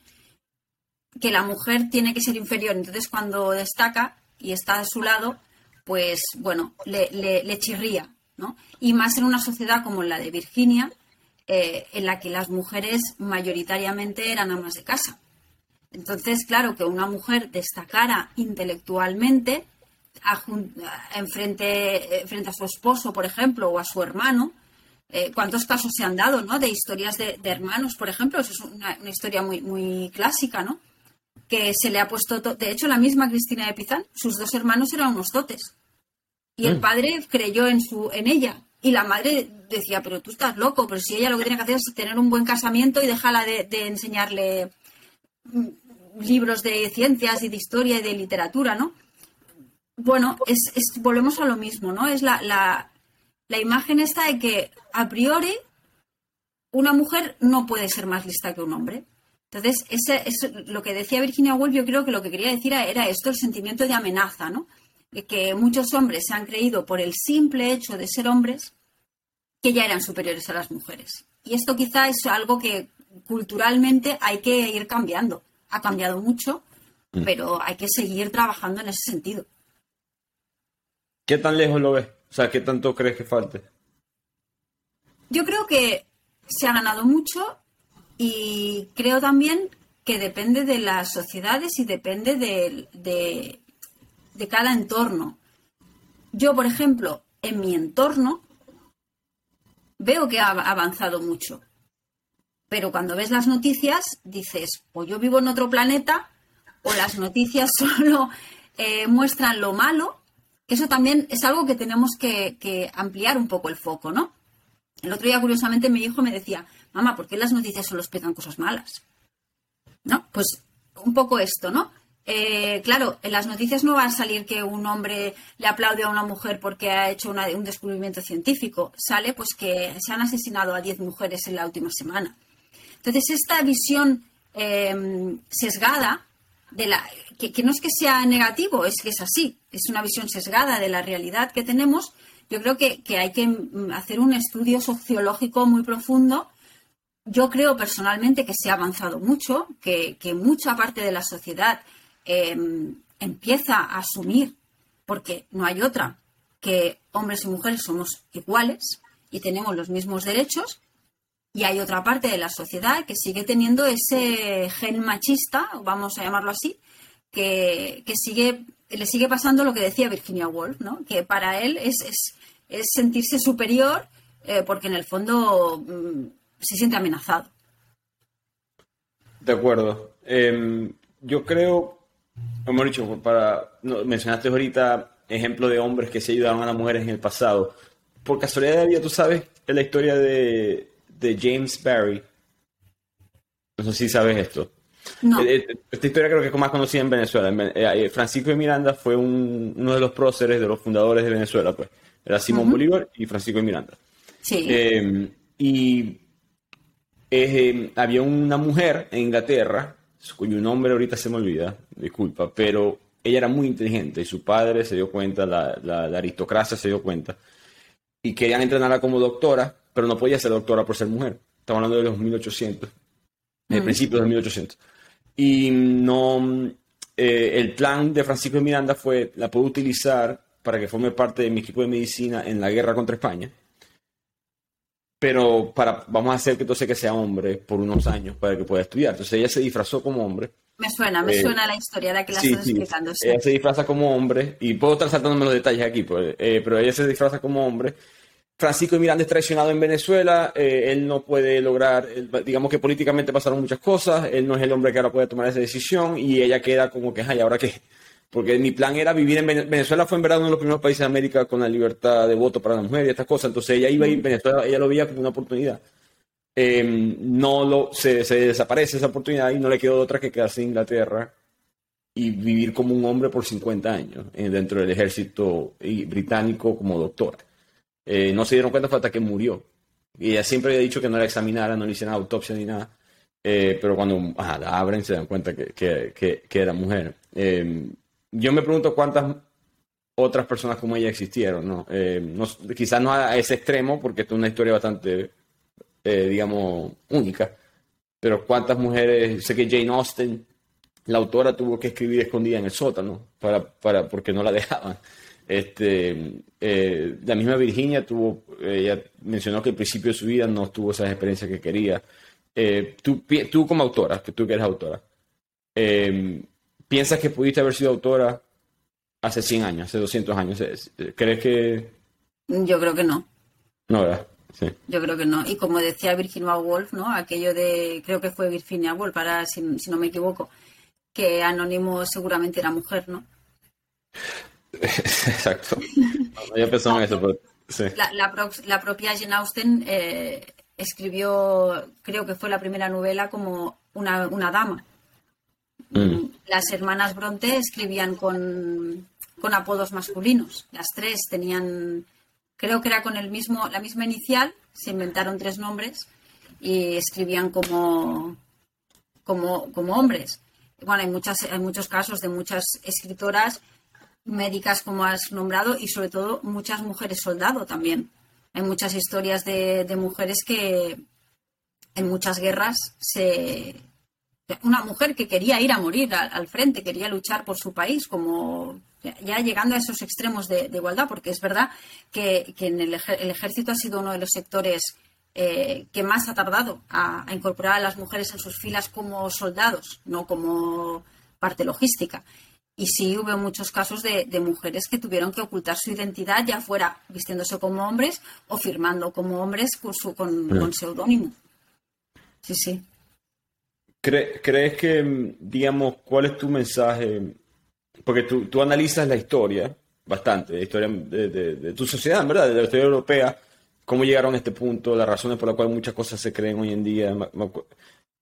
B: que la mujer tiene que ser inferior. Entonces, cuando destaca y está a su lado, pues bueno, le, chirría, ¿no? Y más en una sociedad como la de Virginia, eh, en la que las mujeres mayoritariamente eran amas de casa. Entonces, claro, que una mujer destacara intelectualmente eh, frente a su esposo, por ejemplo, o a su hermano, eh, ¿cuántos casos se han dado, ¿no? De historias de, hermanos, por ejemplo, eso es una, historia muy, muy clásica, ¿no? Que se le ha puesto, de hecho, la misma Cristina de Pizán, sus dos hermanos eran unos dotes. Y el mm. padre creyó en, su, en ella. Y la madre decía, pero tú estás loco, pero si ella lo que tiene que hacer es tener un buen casamiento y dejarla de, de enseñarle mm, libros de ciencias y de historia y de literatura, ¿no? Bueno, es, volvemos a lo mismo, ¿no? Es la, la, la imagen esta de que a priori una mujer no puede ser más lista que un hombre. Entonces, ese, es lo que decía Virginia Woolf, yo creo que lo que quería decir era esto, el sentimiento de amenaza, ¿no? Que muchos hombres se han creído por el simple hecho de ser hombres que ya eran superiores a las mujeres. Y esto quizá es algo que culturalmente hay que ir cambiando ha cambiado mucho, mm. pero hay que seguir trabajando en ese sentido.
A: ¿Qué tan lejos lo ves? O sea, ¿qué tanto crees que falte?
B: Yo creo que se ha ganado mucho y creo también que depende de las sociedades y depende de, de cada entorno. Yo, por ejemplo, en mi entorno veo que ha avanzado mucho. Pero cuando ves las noticias dices, o yo vivo en otro planeta, o las noticias solo eh, muestran lo malo. Eso también es algo que tenemos que, ampliar un poco el foco, ¿no? El otro día, curiosamente, mi hijo me decía, mamá, ¿por qué las noticias solo explican cosas malas? ¿No? Pues un poco esto, ¿no? Eh, claro, en las noticias no va a salir que un hombre le aplaude a una mujer porque ha hecho un descubrimiento científico. Sale pues que se han asesinado a 10 mujeres en la última semana. Entonces, esta visión em, sesgada, de la, que, no es que sea negativo, es que es así, es una visión sesgada de la realidad que tenemos, yo creo que, hay que mm, hacer un estudio sociológico muy profundo yo creo personalmente que se ha avanzado mucho, que, mucha parte de la sociedad em, empieza a asumir, porque no hay otra, que hombres y mujeres somos iguales y tenemos los mismos derechos, y hay otra parte de la sociedad que sigue teniendo ese gen machista, vamos a llamarlo así, que, sigue, le sigue pasando lo que decía Virginia Woolf, ¿no? que para él es, es, sentirse superior eh, porque en el fondo mm, se siente amenazado.
A: De acuerdo. Em, yo creo, como dicho, para, mencionaste ahorita ejemplos de hombres que se ayudaron a las mujeres en el pasado. Por casualidad de vida, tú sabes la historia de, James Barry. No sé si sabes esto.
B: No. Eh,
A: eh, esta historia creo que es más conocida en Venezuela. Eh, Francisco de Miranda fue uno de los próceres, de los fundadores de Venezuela. Pues. Era Simón Bolívar y Francisco de Miranda.
B: Sí.
A: Em, y Em, había una mujer en Inglaterra, cuyo nombre ahorita se me olvida, disculpa, pero ella era muy inteligente y su padre se dio cuenta, la, aristocracia se dio cuenta, y querían entrenarla como doctora, pero no podía ser doctora por ser mujer. Estamos hablando de los 1800, de mm. principios de 1800. Y no, eh, el plan de Francisco de Miranda fue, la puedo utilizar para que forme parte de mi equipo de medicina en la guerra contra España pero para, vamos a hacer que entonces que sea hombre por unos años para que pueda estudiar. Entonces ella se disfrazó como hombre.
B: Me suena, me eh, suena la historia de que la estás explicando.
A: Ella se disfraza como hombre, y puedo estar saltándome los detalles aquí, pues, eh, pero ella se disfraza como hombre. Francisco Miranda es traicionado en Venezuela, eh, él no puede lograr, digamos que políticamente pasaron muchas cosas, él no es el hombre que ahora puede tomar esa decisión y ella queda como que, ay, ¿ahora qué? Porque mi plan era vivir en Venezuela. fue en verdad uno de los primeros países de América con la libertad de voto para la mujer y estas cosas. Entonces ella iba a ir Venezuela, ella lo veía como una oportunidad. Em, no lo, se, desaparece esa oportunidad y no le quedó otra que quedarse en Inglaterra y vivir como un hombre por 50 años eh, dentro del ejército británico como doctora. Eh, no se dieron cuenta hasta que murió. Y ella siempre había dicho que no la examinara, no le hicieran autopsia ni nada. Eh, pero cuando la abren se dan cuenta que, que, que era mujer. Yo me pregunto cuántas otras personas como ella existieron, ¿no? Eh, quizás no a ese extremo, porque esto es una historia bastante, eh, digamos, única, pero cuántas mujeres, sé que Jane Austen, la autora tuvo que escribir escondida en el sótano, para, para, porque no la dejaban. Este, eh, la misma Virginia tuvo, ella mencionó que al principio de su vida no tuvo esas experiencias que quería. tú, tú como autora, que tú eres autora, ¿Piensas que pudiste haber sido autora hace 100 años, hace 200 años? ¿Crees que...?
B: Yo creo que no.
A: No, ¿verdad? Sí.
B: Yo creo que no. Y como decía Virginia Woolf, ¿no? Aquello de, creo que fue Virginia Woolf, para, si, no me equivoco, que Anónimo seguramente era mujer, ¿no?
A: Exacto. ya pensaba en eso, pero sí.
B: la, propia Jane Austen eh, escribió, creo que fue la primera novela como una, una dama. Mm. Las hermanas Bronte escribían con, apodos masculinos. Las tres tenían, creo que era con el mismo, la misma inicial, se inventaron tres nombres y escribían como, como, como hombres. Bueno, hay, muchas, hay muchos casos de muchas escritoras médicas, como has nombrado, y sobre todo muchas mujeres soldado también. Hay muchas historias de mujeres que en muchas guerras se, una mujer que quería ir a morir al, frente, quería luchar por su país, como ya llegando a esos extremos de, igualdad, porque es verdad que, en el, ejército ha sido uno de los sectores eh, que más ha tardado a, incorporar a las mujeres en sus filas como soldados, no como parte logística. Y sí hubo muchos casos de, mujeres que tuvieron que ocultar su identidad, ya fuera vistiéndose como hombres o firmando como hombres con, su, con, con seudónimo. Sí, sí.
A: ¿Crees que, digamos, cuál es tu mensaje? Porque tú, tú analizas la historia bastante, la historia de, tu sociedad, ¿verdad? De la historia europea, cómo llegaron a este punto, las razones por las cuales muchas cosas se creen hoy en día. Me,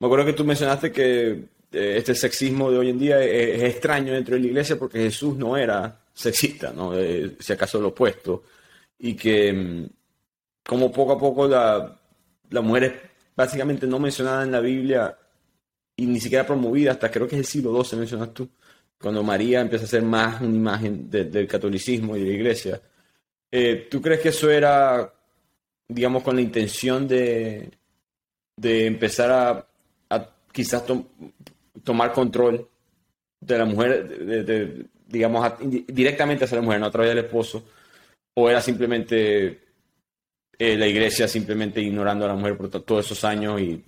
A: acuerdo que tú mencionaste que eh, este sexismo de hoy en día es, extraño dentro de la iglesia porque Jesús no era sexista, ¿no? Eh, si acaso lo opuesto. Y que mm, como poco a poco la, la mujer es básicamente no mencionada en la Biblia y ni siquiera promovida hasta creo que es el siglo XII, mencionas tú, cuando María empieza a ser más una imagen del catolicismo y de la iglesia. Eh, ¿Tú crees que eso era, digamos, con la intención de, de empezar a, quizás tomar control de la mujer, de, digamos, directamente hacia la mujer, no a través del esposo, o era simplemente eh, la iglesia simplemente ignorando a la mujer por todos esos años y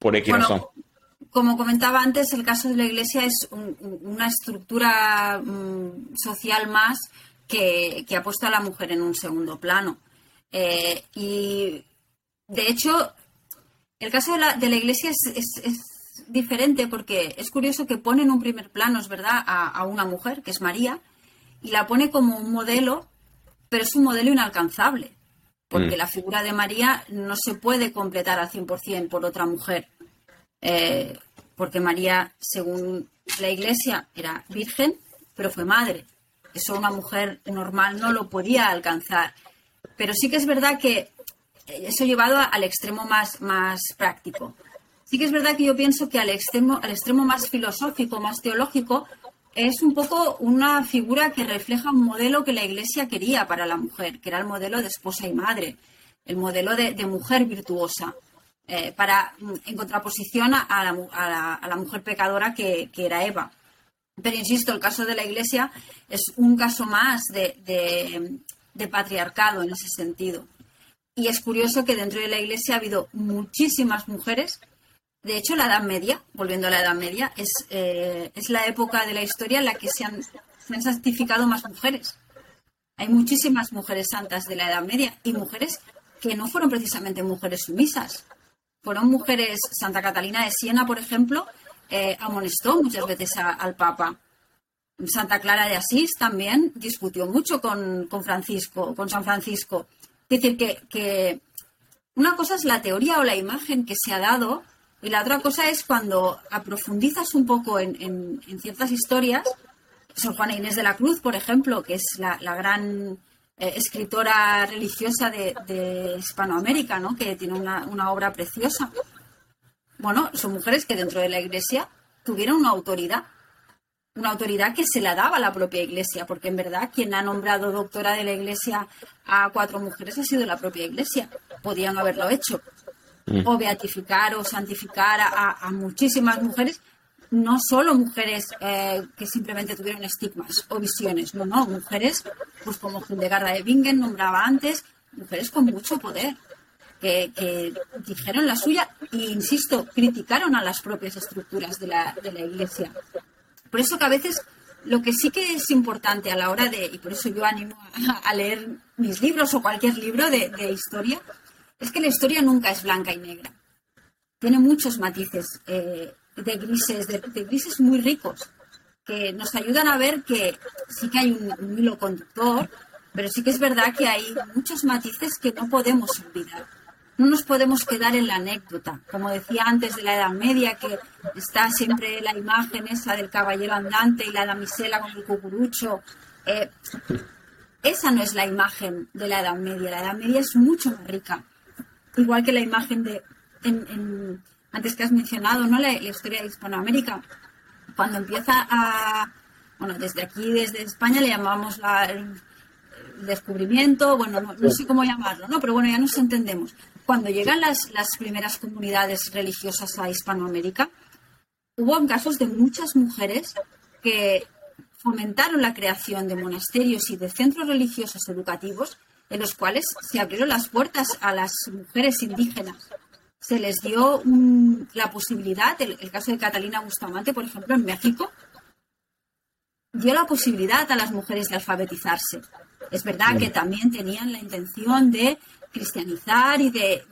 A: por X razón.
B: Como comentaba antes, el caso de la iglesia es una estructura mm, social más que, ha puesto a la mujer en un segundo plano. Eh, y de hecho, el caso de la, de la iglesia es, diferente porque es curioso que pone en un primer plano, es verdad, a, una mujer, que es María, y la pone como un modelo, pero es un modelo inalcanzable, porque mm. la figura de María no se puede completar al 100% por otra mujer, eh, porque María, según la iglesia, era virgen, pero fue madre. Eso una mujer normal no lo podía alcanzar. Pero sí que es verdad que eso llevado al extremo más, más práctico. Sí que es verdad que yo pienso que al extremo, al extremo más filosófico, más teológico, es un poco una figura que refleja un modelo que la Iglesia quería para la mujer, que era el modelo de esposa y madre, el modelo de, mujer virtuosa, eh, para, en contraposición a la, mujer pecadora que, era Eva. Pero insisto, el caso de la Iglesia es un caso más de patriarcado en ese sentido. Y es curioso que dentro de la Iglesia ha habido muchísimas mujeres de hecho, la Edad Media, volviendo a la Edad Media, es, eh, es la época de la historia en la que se han, santificado más mujeres. Hay muchísimas mujeres santas de la Edad Media y mujeres que no fueron precisamente mujeres sumisas. Fueron mujeres, Santa Catalina de Siena, por ejemplo, eh, amonestó muchas veces al Papa. Santa Clara de Asís también discutió mucho con, Francisco, con San Francisco. Es decir, que, que una cosa es la teoría o la imagen que se ha dado y la otra cosa es cuando aprofundizas un poco en, ciertas historias, San Juana Inés de la Cruz, por ejemplo, que es la, gran eh, escritora religiosa de, Hispanoamérica, ¿no? que tiene una, obra preciosa. Bueno, son mujeres que dentro de la Iglesia tuvieron una autoridad, una autoridad que se la daba la propia Iglesia, porque en verdad quien ha nombrado doctora de la Iglesia a cuatro mujeres ha sido la propia Iglesia. Podían haberlo hecho, Mm. o beatificar o santificar a, muchísimas mujeres, no solo mujeres eh, que simplemente tuvieron estigmas o visiones, no, no, mujeres, pues como Hildegarda de Bingen nombraba antes, mujeres con mucho poder, que, dijeron la suya e, insisto, criticaron a las propias estructuras de la, de la Iglesia. Por eso que a veces lo que sí que es importante a la hora de, y por eso yo animo a, leer mis libros o cualquier libro de, de historia, es que la historia nunca es blanca y negra. Tiene muchos matices eh, de grises, de, grises muy ricos, que nos ayudan a ver que sí que hay un, hilo conductor, pero sí que es verdad que hay muchos matices que no podemos olvidar. No nos podemos quedar en la anécdota. Como decía antes de la Edad Media, que está siempre la imagen esa del caballero andante y la damisela con el cucurucho. Eh, esa no es la imagen de la Edad Media. La Edad Media es mucho más rica igual que la imagen de, antes que has mencionado, ¿no? La, historia de Hispanoamérica, cuando empieza a, bueno, desde aquí, desde España, le llamamos la, el, descubrimiento, bueno, no, sé cómo llamarlo, ¿no? Pero bueno, ya nos entendemos. Cuando llegan las, las primeras comunidades religiosas a Hispanoamérica, hubo casos de muchas mujeres que fomentaron la creación de monasterios y de centros religiosos educativos en los cuales se abrieron las puertas a las mujeres indígenas. Se les dio la posibilidad, el, el, caso de Catalina Bustamante, por ejemplo, en México, dio la posibilidad a las mujeres de alfabetizarse. Es verdad que también tenían la intención de cristianizar y de...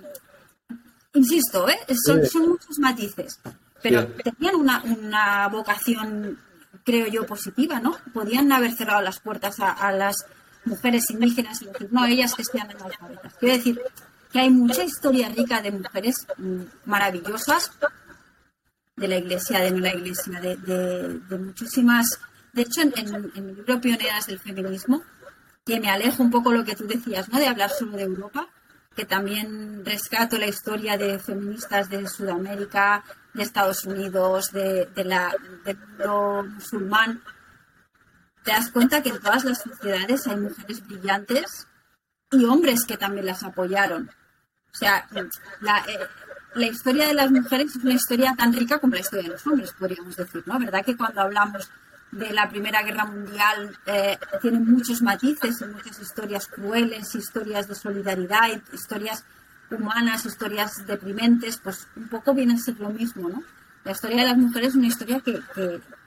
B: Insisto, ¿eh? son, muchos matices, pero tenían una, una, vocación, creo yo, positiva, ¿no? Podían haber cerrado las puertas a, a las mujeres indígenas no, ellas que sean analfabetas. Quiero decir que hay mucha historia rica de mujeres mm, maravillosas de la iglesia, de no la iglesia, de, muchísimas. De hecho, en, el libro Pioneras del Feminismo, que me alejo un poco lo que tú decías, ¿no? De hablar solo de Europa, que también rescato la historia de feministas de Sudamérica, de Estados Unidos, de, del mundo musulmán, te das cuenta que en todas las sociedades hay mujeres brillantes y hombres que también las apoyaron. O sea, eh, la historia de las mujeres es una historia tan rica como la historia de los hombres, podríamos decir, ¿no? ¿Verdad que cuando hablamos de la Primera Guerra Mundial eh, tiene muchos matices y muchas historias crueles, historias de solidaridad, historias humanas, historias deprimentes, pues un poco viene a ser lo mismo, ¿no? La historia de las mujeres es una historia que,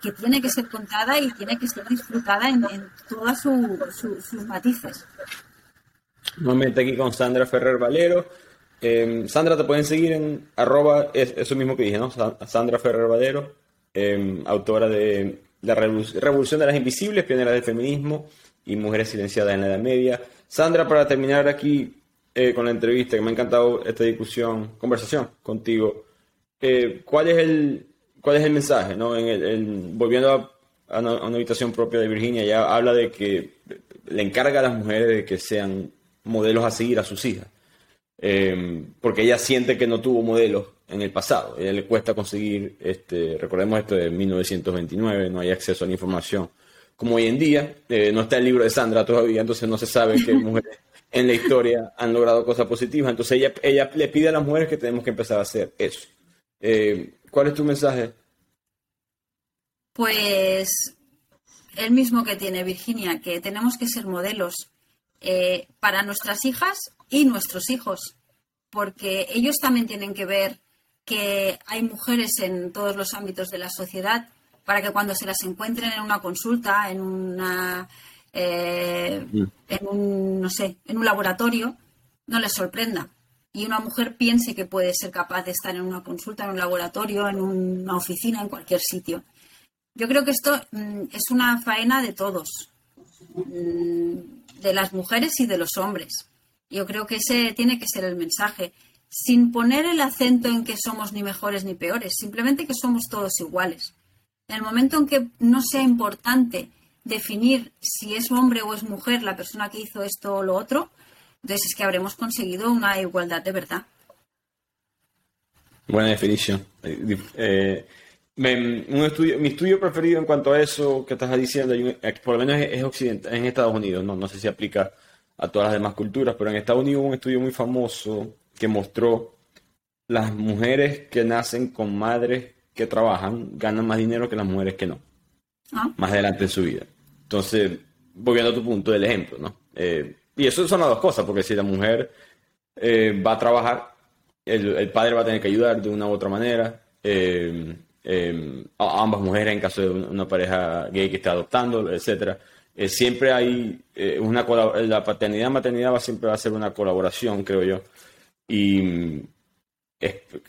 B: que, tiene que ser contada y tiene que ser disfrutada en, en todos sus matices.
A: Nuevamente aquí con Sandra Ferrer Valero. Em, Sandra, te pueden seguir en arroba, eso mismo que dije, ¿no? Sandra Ferrer Valero, em, autora de La Revolución de las Invisibles, pionera del feminismo y mujeres silenciadas en la Edad Media. Sandra, para terminar aquí eh, con la entrevista, que me ha encantado esta discusión, conversación contigo, eh, ¿cuál, es el, ¿cuál es el mensaje? ¿no? En el, volviendo a, una, habitación propia de Virginia, ya habla de que le encarga a las mujeres de que sean modelos a seguir a sus hijas. Eh, porque ella siente que no tuvo modelos en el pasado. A ella le cuesta conseguir, este, recordemos esto de 1929, no hay acceso a la información como hoy en día. Eh, no está el libro de Sandra todavía, entonces no se sabe qué mujeres en la historia han logrado cosas positivas. Entonces ella, ella le pide a las mujeres que tenemos que empezar a hacer eso. Eh, ¿Cuál es tu mensaje?
B: Pues el mismo que tiene Virginia, que tenemos que ser modelos eh, para nuestras hijas y nuestros hijos, porque ellos también tienen que ver que hay mujeres en todos los ámbitos de la sociedad para que cuando se las encuentren en una consulta, en una eh, mm. en un no sé, en un laboratorio, no les sorprenda y una mujer piense que puede ser capaz de estar en una consulta, en un laboratorio, en una oficina, en cualquier sitio. Yo creo que esto mm, es una faena de todos. Mm, de las mujeres y de los hombres. Yo creo que ese tiene que ser el mensaje, sin poner el acento en que somos ni mejores ni peores, simplemente que somos todos iguales. En el momento en que no sea importante definir si es hombre o es mujer la persona que hizo esto o lo otro, entonces es que habremos conseguido una igualdad de verdad.
A: Buena definición. Eh, eh, un estudio, mi estudio preferido en cuanto a eso que estás diciendo, por lo menos es, occidental, en Estados Unidos, no, no sé si aplica a todas las demás culturas, pero en Estados Unidos hubo un estudio muy famoso que mostró las mujeres que nacen con madres que trabajan ganan más dinero que las mujeres que no, ah. más adelante en su vida. Entonces, volviendo a tu punto del ejemplo, ¿no? Eh, y eso son las dos cosas, porque si la mujer eh, va a trabajar, el, el, padre va a tener que ayudar de una u otra manera. Eh, eh, ambas mujeres en caso de una pareja gay que esté adoptando, etcétera. Eh, siempre hay eh, una la paternidad maternidad va siempre va a ser una colaboración, creo yo. Y mm,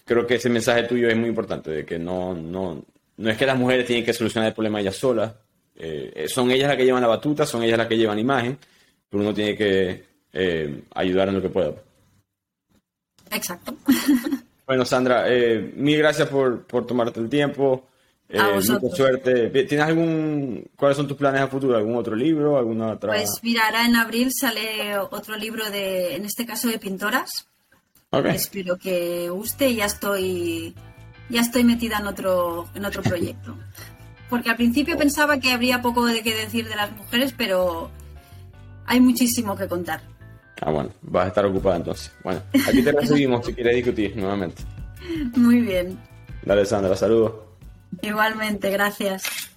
A: creo que ese mensaje tuyo es muy importante, de que no, no, no es que las mujeres tienen que solucionar el problema ellas solas, son ellas las que llevan la batuta, son ellas las que llevan imagen, pero uno tiene que ayudar en lo que pueda.
B: Exacto.
A: Bueno, Sandra, eh, mil gracias por, tomarte el tiempo. Eh, mucha suerte. ¿Tienes algún, cuáles son tus planes a futuro? ¿Algún otro libro? ¿Alguna otra?
B: Pues mira, ahora en abril sale otro libro de, en este caso de pintoras. Espero que guste y ya estoy, ya estoy metida en otro, en otro proyecto. Porque al principio pensaba que habría poco de qué decir de las mujeres, pero hay muchísimo que contar.
A: Ah, bueno, vas a estar ocupada entonces. Bueno, aquí te recibimos si quieres discutir nuevamente.
B: Muy bien.
A: Dale, Sandra, saludos.
B: Igualmente, gracias.